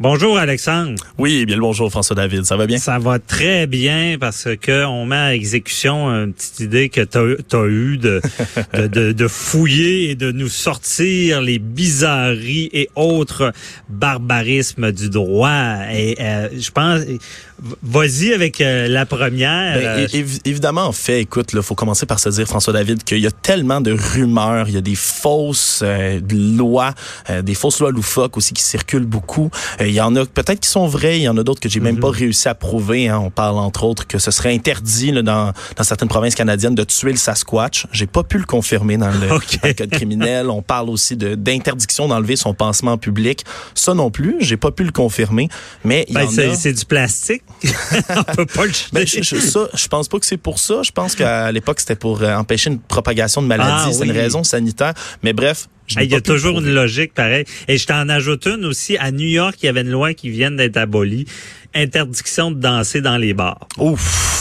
Bonjour Alexandre. Oui, bien le bonjour François David, ça va bien? Ça va très bien parce que on met à exécution une petite idée que tu as, eue de, de, de, de, fouiller et de nous sortir les bizarreries et autres barbarismes du droit. Et euh, je pense, vas-y avec euh, la première. Ben, év évidemment, en fait, écoute, il faut commencer par se dire, François David, qu'il y a tellement de rumeurs, il y a des fausses euh, lois, des fausses lois loufoques aussi qui circulent beaucoup. Il y en a peut-être qui sont vrais, il y en a d'autres que j'ai même pas réussi à prouver. Hein. On parle entre autres que ce serait interdit là, dans, dans certaines provinces canadiennes de tuer le Sasquatch. J'ai pas pu le confirmer dans le, okay. dans le code criminel. On parle aussi de d'interdiction d'enlever son pansement public. Ça non plus, j'ai pas pu le confirmer. Mais ben, a... c'est du plastique. On peut pas le ben, je, je, ça, je pense pas que c'est pour ça. Je pense qu'à l'époque c'était pour euh, empêcher une propagation de. Ah, c'est oui. une raison sanitaire. Mais bref, il y a toujours une logique pareil. Et je t'en ajoute une aussi. À New York, il y avait une loi qui vient d'être abolie. Interdiction de danser dans les bars. Ouf!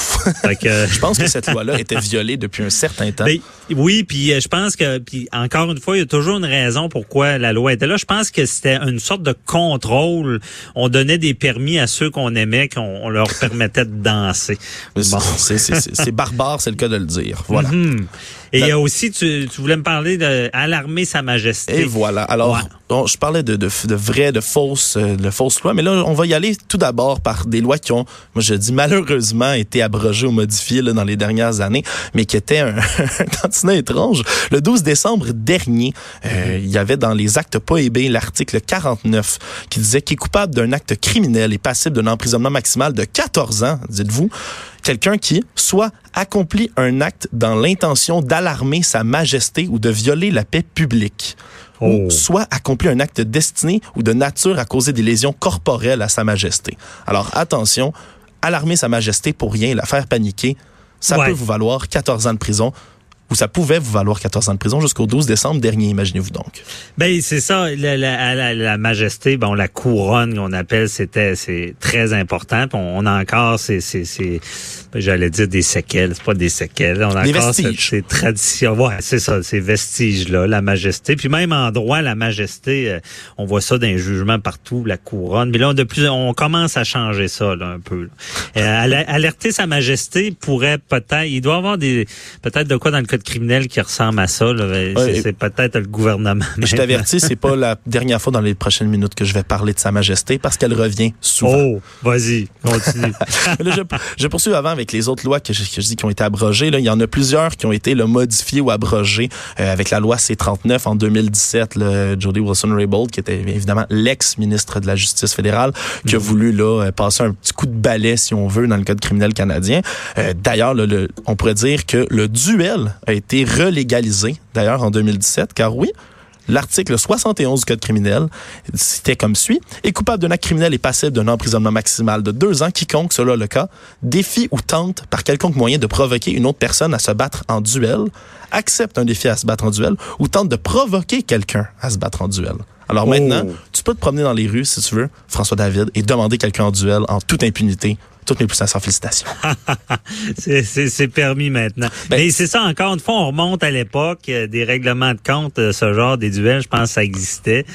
que... je pense que cette loi-là était violée depuis un certain temps. Ben, oui, puis je pense que, puis encore une fois, il y a toujours une raison pourquoi la loi était là. Je pense que c'était une sorte de contrôle. On donnait des permis à ceux qu'on aimait, qu'on leur permettait de danser. Bon. C'est barbare, c'est le cas de le dire. Voilà. Mm -hmm. Et il y a aussi, tu, tu voulais me parler d'alarmer Sa Majesté. Et voilà. Alors, ouais. je parlais de, de, de vraies, de fausses, de fausses lois, mais là, on va y aller tout d'abord par des lois qui ont, moi je dis malheureusement, été abrogées ou modifiées là, dans les dernières années, mais qui étaient un, un tantinet étrange. Le 12 décembre dernier, euh, il y avait dans les actes prohibés l'article 49 qui disait qu'il est coupable d'un acte criminel et passible d'un emprisonnement maximal de 14 ans, dites-vous, quelqu'un qui soit accomplit un acte dans l'intention d'alarmer sa majesté ou de violer la paix publique. Oh. Ou soit accomplit un acte destiné ou de nature à causer des lésions corporelles à sa majesté. Alors attention, alarmer sa majesté pour rien, la faire paniquer, ça ouais. peut vous valoir 14 ans de prison ou ça pouvait vous valoir 14 ans de prison jusqu'au 12 décembre dernier, imaginez-vous donc. Ben c'est ça, la, la, la, la, majesté, bon la couronne qu'on appelle, c'était c'est très important. On, on a encore c'est c'est c'est j'allais dire des séquelles, c'est pas des séquelles, on a des encore ces traditions. Ouais, c'est ça, ces vestiges là, la majesté. Puis même en droit, la majesté, euh, on voit ça dans les jugements partout, la couronne. Mais là, de plus, on commence à changer ça là, un peu. Euh, alerter sa majesté pourrait peut-être, il doit y avoir des peut-être de quoi dans le code criminel qui ressemble à ça. Ouais, c'est peut-être le gouvernement. Je t'avertis, c'est pas la dernière fois dans les prochaines minutes que je vais parler de Sa Majesté parce qu'elle revient souvent. Oh, vas-y, continue. là, je, je, poursuis avant avec les autres lois que je, que je dis qui ont été abrogées. Là. Il y en a plusieurs qui ont été là, modifiées ou abrogées euh, avec la loi C-39 en 2017. Là, Jody Wilson-Raybould, qui était évidemment l'ex-ministre de la Justice fédérale, qui a voulu là, passer un petit coup de balai, si on veut, dans le code criminel canadien. Euh, D'ailleurs, on pourrait dire que le duel a été relégalisé, d'ailleurs, en 2017, car oui, L'article 71 du Code criminel, c'était comme suit. Est coupable d'un acte criminel et passible d'un emprisonnement maximal de deux ans, quiconque, cela le cas, défie ou tente par quelconque moyen de provoquer une autre personne à se battre en duel, accepte un défi à se battre en duel ou tente de provoquer quelqu'un à se battre en duel. Alors oh. maintenant, tu peux te promener dans les rues, si tu veux, François David, et demander quelqu'un en duel en toute impunité. Toutes mes plus sincères félicitations. c'est permis maintenant. Ben, Mais c'est ça, encore une fois, on remonte à l'époque euh, des règlements de compte, euh, ce genre des duels, je pense que ça existait.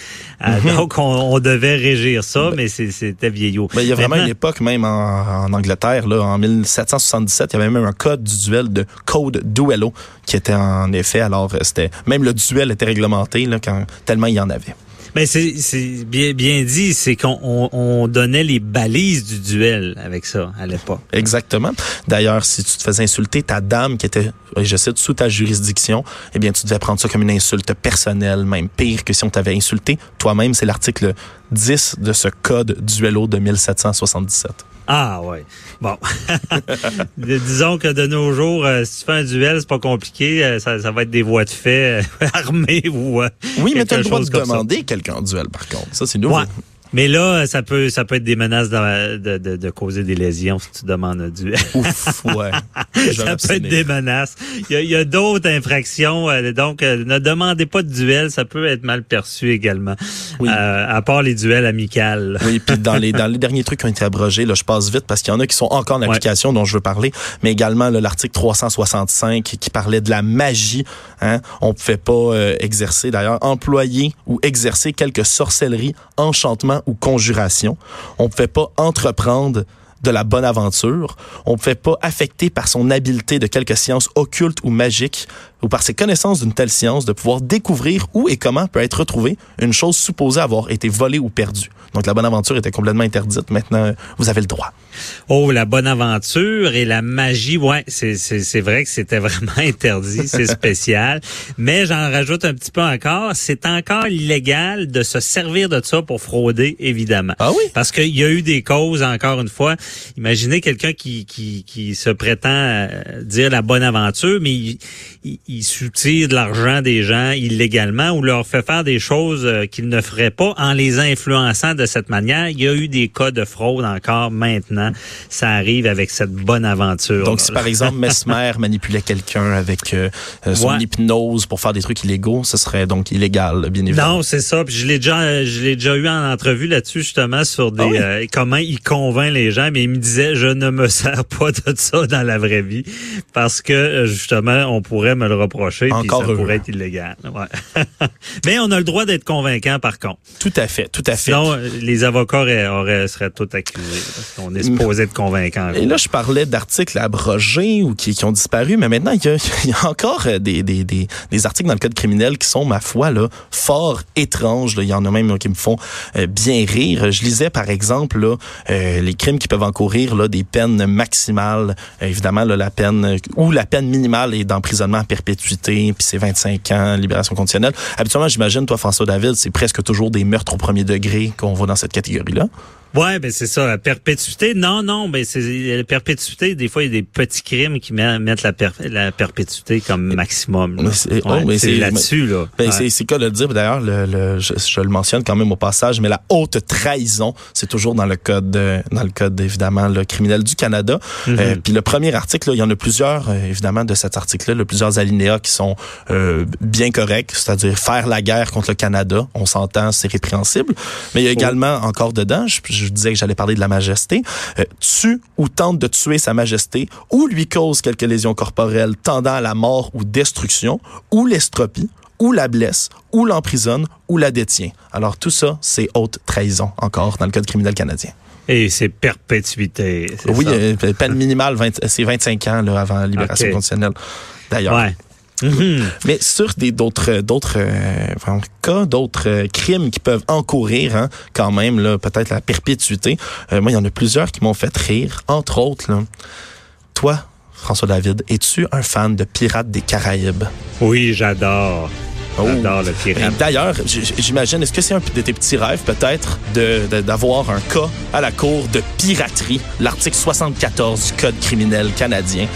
Euh, mm -hmm. Donc, on, on, devait régir ça, ben, mais c'était vieillot. Ben, il y a vraiment maintenant, une époque, même en, en, Angleterre, là, en 1777, il y avait même un code du duel de Code Duello qui était en effet, alors c'était même le duel était réglementé là, quand tellement il y en avait. Mais c'est bien, bien dit, c'est qu'on on, on donnait les balises du duel avec ça à l'époque. Exactement. D'ailleurs, si tu te faisais insulter ta dame qui était, je cite, sous ta juridiction, eh bien, tu devais prendre ça comme une insulte personnelle, même pire que si on t'avait insulté toi-même. C'est l'article 10 de ce code duello de 1777. Ah ouais. Bon. Disons que de nos jours, euh, si tu fais un duel, c'est pas compliqué. Euh, ça, ça, va être des voies de fait euh, armées ou. oui, mais tu as le droit de demander quelqu'un en duel, par contre. Ça, c'est nouveau. Ouais. Mais là, ça peut ça peut être des menaces de, de, de, de causer des lésions si tu demandes un duel. Ouf, ouais. ça peut être des menaces. Il y a, a d'autres infractions, euh, donc euh, ne demandez pas de duel, ça peut être mal perçu également. Oui. Euh, à part les duels amicales. Oui, puis dans les dans les derniers trucs qui ont été abrogés, là, je passe vite parce qu'il y en a qui sont encore en application dont je veux parler, mais également l'article 365 qui parlait de la magie. Hein? On pouvait pas euh, exercer d'ailleurs employer ou exercer quelque sorcellerie, enchantement ou conjuration. On pouvait pas entreprendre de la bonne aventure. On ne pouvait pas affecter par son habileté de quelque science occulte ou magique ou par ses connaissances d'une telle science de pouvoir découvrir où et comment peut être retrouvée une chose supposée avoir été volée ou perdue. Donc la bonne aventure était complètement interdite. Maintenant, vous avez le droit. Oh, la bonne aventure et la magie, ouais, c'est c'est vrai que c'était vraiment interdit, c'est spécial. Mais j'en rajoute un petit peu encore, c'est encore illégal de se servir de ça pour frauder, évidemment. Ah oui? Parce qu'il y a eu des causes, encore une fois. Imaginez quelqu'un qui, qui, qui se prétend dire la bonne aventure, mais il, il, il soutire de l'argent des gens illégalement ou leur fait faire des choses euh, qu'ils ne feraient pas en les influençant de cette manière. Il y a eu des cas de fraude encore maintenant. Ça arrive avec cette bonne aventure. Donc, si par exemple Mesmer manipulait quelqu'un avec euh, son ouais. hypnose pour faire des trucs illégaux, ce serait donc illégal, bien évidemment. Non, c'est ça. Puis je l'ai déjà, je l'ai déjà eu en entrevue là-dessus justement sur des ah oui? euh, comment il convainc les gens. Mais il me disait, je ne me sers pas de ça dans la vraie vie parce que euh, justement, on pourrait me le reprocher. Encore puis ça pourrait être illégal. Ouais. mais on a le droit d'être convaincant par contre. Tout à fait, tout à fait. Sinon, les avocats auraient, auraient, seraient tous accusés. Parce qu'on est supposé être convaincant. Et là, je parlais d'articles abrogés ou qui, qui, ont disparu, mais maintenant, il y a, il y a encore des, des, des, des, articles dans le code criminel qui sont, ma foi, là, fort étranges. Là. Il y en a même qui me font euh, bien rire. Je lisais, par exemple, là, euh, les crimes qui peuvent encourir là, des peines maximales. Euh, évidemment, là, la peine ou la peine minimale est d'emprisonnement à perpétuité, puis c'est 25 ans, libération conditionnelle. Habituellement, j'imagine, toi, François David, c'est presque toujours des meurtres au premier degré qu'on voit dans cette catégorie-là. Ouais, ben c'est ça. La perpétuité, non, non, ben c'est la perpétuité. Des fois, il y a des petits crimes qui mettent la, per, la perpétuité comme maximum. C'est oh, ouais, là-dessus là. Ben, ouais. C'est de le dire. D'ailleurs, le, le, je, je, le mentionne quand même au passage, mais la haute trahison, c'est toujours dans le code, de, dans le code évidemment le criminel du Canada. Mm -hmm. euh, Puis le premier article, là, il y en a plusieurs euh, évidemment de cet article-là, le plusieurs alinéas qui sont euh, bien corrects, c'est-à-dire faire la guerre contre le Canada. On s'entend, c'est répréhensible. Mais il y a également oh. encore dedans. Je, je disais que j'allais parler de la majesté, euh, tue ou tente de tuer sa majesté ou lui cause quelques lésions corporelles tendant à la mort ou destruction ou l'estropie ou la blesse, ou l'emprisonne, ou la détient. Alors tout ça, c'est haute trahison encore dans le Code criminel canadien. Et c'est perpétuité. Oui, ça? Euh, peine minimale, c'est 25 ans là, avant la libération okay. conditionnelle. D'ailleurs. Ouais. Mm -hmm. Mais sur des d'autres d'autres euh, cas, d'autres euh, crimes qui peuvent encourir hein, quand même là peut-être la perpétuité. Euh, moi, il y en a plusieurs qui m'ont fait rire. Entre autres, là, toi, François David, es-tu un fan de Pirates des Caraïbes? Oui, j'adore. Oh. J'adore le pirate. D'ailleurs, j'imagine, est-ce que c'est un de tes petits rêves, peut-être, d'avoir de, un cas à la cour de piraterie, l'article 74 du Code criminel canadien?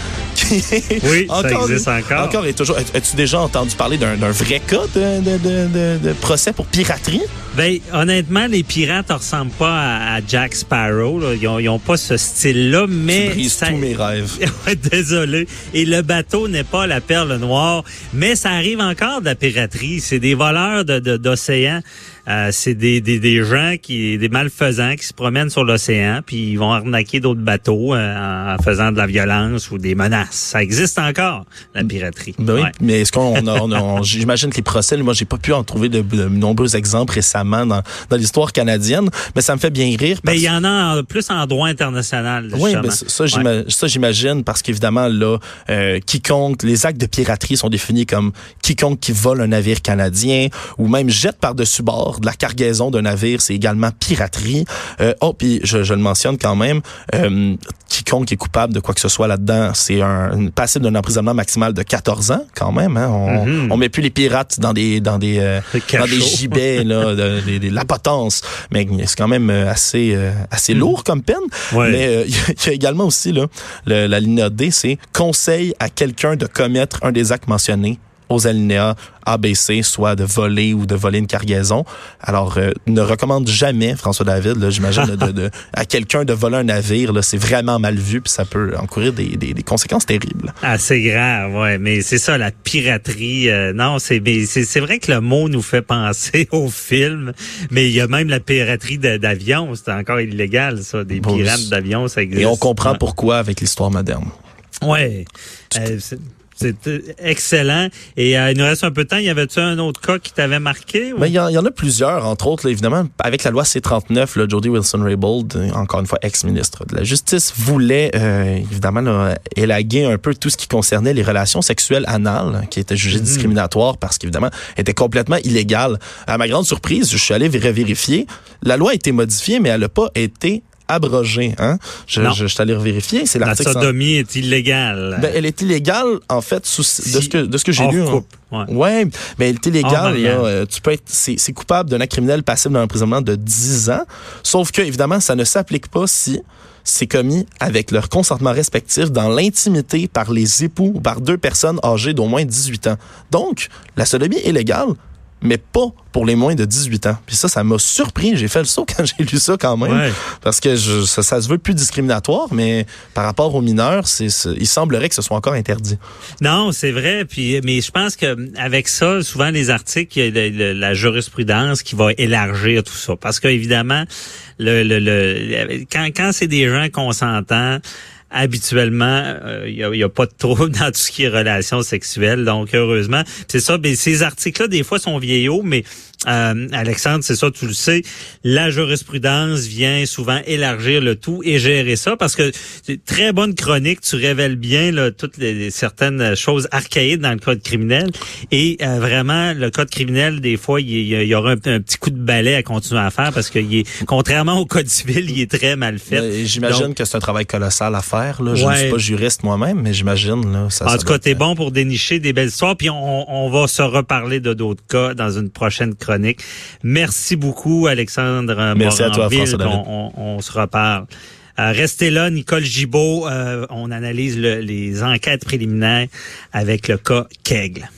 Oui, encore, ça existe encore. Encore et toujours. As-tu déjà entendu parler d'un vrai cas de, de, de, procès pour piraterie? Ben, honnêtement, les pirates ne ressemblent pas à, à Jack Sparrow. Là. Ils n'ont pas ce style-là, mais... Tu brises ça... tous mes rêves. Désolé. Et le bateau n'est pas la perle noire, mais ça arrive encore de la piraterie. C'est des voleurs d'océan. De, euh, c'est des, des, des, gens qui, des malfaisants qui se promènent sur l'océan, puis ils vont arnaquer d'autres bateaux euh, en faisant de la violence ou des menaces. Ça existe encore, la piraterie. Ben oui, ouais. mais est-ce qu'on, on on, j'imagine que les procès, moi, j'ai pas pu en trouver de, de nombreux exemples récemment dans, dans l'histoire canadienne, mais ça me fait bien rire. Mais il y en a plus en droit international. Oui, ben ça, ouais. ça j'imagine, parce qu'évidemment là, euh, quiconque, les actes de piraterie sont définis comme quiconque qui vole un navire canadien ou même jette par-dessus bord de la cargaison d'un navire, c'est également piraterie. Euh, oh, puis je, je, le mentionne quand même, euh, quiconque est coupable de quoi que ce soit là-dedans, c'est un passible d'un emprisonnement maximal de 14 ans quand même. Hein? On, mm -hmm. on met plus les pirates dans des dans des euh, dans des gibets là, de, de, de, la potence, mais c'est quand même assez assez lourd comme peine. Ouais. Mais il y, a également aussi là le, la ligne D, c'est conseil à quelqu'un de commettre un des actes mentionnés aux alinéas ABC, soit de voler ou de voler une cargaison. Alors, euh, ne recommande jamais, François David, j'imagine, de, de, à quelqu'un de voler un navire. Là, c'est vraiment mal vu, puis ça peut encourir des, des, des conséquences terribles. Ah, c'est grave, ouais. Mais c'est ça, la piraterie. Euh, non, c'est c'est vrai que le mot nous fait penser au film, mais il y a même la piraterie d'avions. C'est encore illégal, ça. Des pirates d'avions, ça existe. Et on comprend pourquoi avec l'histoire moderne. Ouais. Euh, c'est excellent. Et euh, il nous reste un peu de temps. Y avait-tu un autre cas qui t'avait marqué? Ben, il y, en a plusieurs, entre autres, évidemment, avec la loi C-39, là, Jody Wilson-Raybould, euh, encore une fois ex-ministre de la Justice, voulait euh, évidemment élaguer un peu tout ce qui concernait les relations sexuelles anales, qui étaient jugées mm-hmm. discriminatoires parce qu'évidemment, étaient complètement illégales. À ma grande surprise, je suis allé vérifier. La loi a été modifiée, mais elle n'a pas été abrogée. Hein? Je, je, je t'allais vérifier. C'est la sodomie est illégale. Ben, elle est illégale, en fait, sous, de ce que, de ce que j'ai lu. Hein. Ouais. ouais. mais elle est illégale. Là, euh, tu peux être, c'est, coupable d'un acte criminel passible d'un emprisonnement de 10 ans. Sauf que, évidemment, ça ne s'applique pas si c'est commis avec leur consentement respectif dans l'intimité par les époux ou par deux personnes âgées d'au moins 18 ans. Donc, la sodomie est légale, mais pas pour les moins de 18 ans. Puis ça, ça m'a surpris. J'ai fait le saut quand j'ai lu ça quand même. Parce que je, ça, ça, se veut plus discriminatoire, mais par rapport aux mineurs, c'est, il semblerait que ce soit encore interdit. Non, c'est vrai. Puis, mais je pense que avec ça, souvent les articles, il y a la, jurisprudence qui va élargir tout ça. Parce qu'évidemment, le, le, le, quand, quand c'est des gens consentants, habituellement, il euh, n'y a, a, pas de trouble dans tout ce qui est relations sexuelles. Donc, heureusement, c'est ça. Mais ces articles-là, des fois, sont vieillots, mais euh, Alexandre, c'est ça, tu le sais, la jurisprudence vient souvent élargir le tout et gérer ça parce que très bonne chronique, tu révèles bien là, toutes les, certaines choses archaïques dans le code criminel et euh, vraiment le code criminel des fois il y, aura un, petit coup de balai à continuer à faire parce que il est contrairement au code civil, il est très mal fait. J'imagine que c'est un travail colossal à faire. Là. Je ne suis pas juriste moi-même, mais j'imagine là. Ça, en tout cas, t'es bon pour dénicher des belles histoires puis on, on va se reparler de d'autres cas dans une prochaine chronique Merci beaucoup, Alexandre. Merci à toi, François on, se reparle. Euh, restez là, Nicole Gibault. Euh, on analyse les enquêtes préliminaires avec le cas Kegel.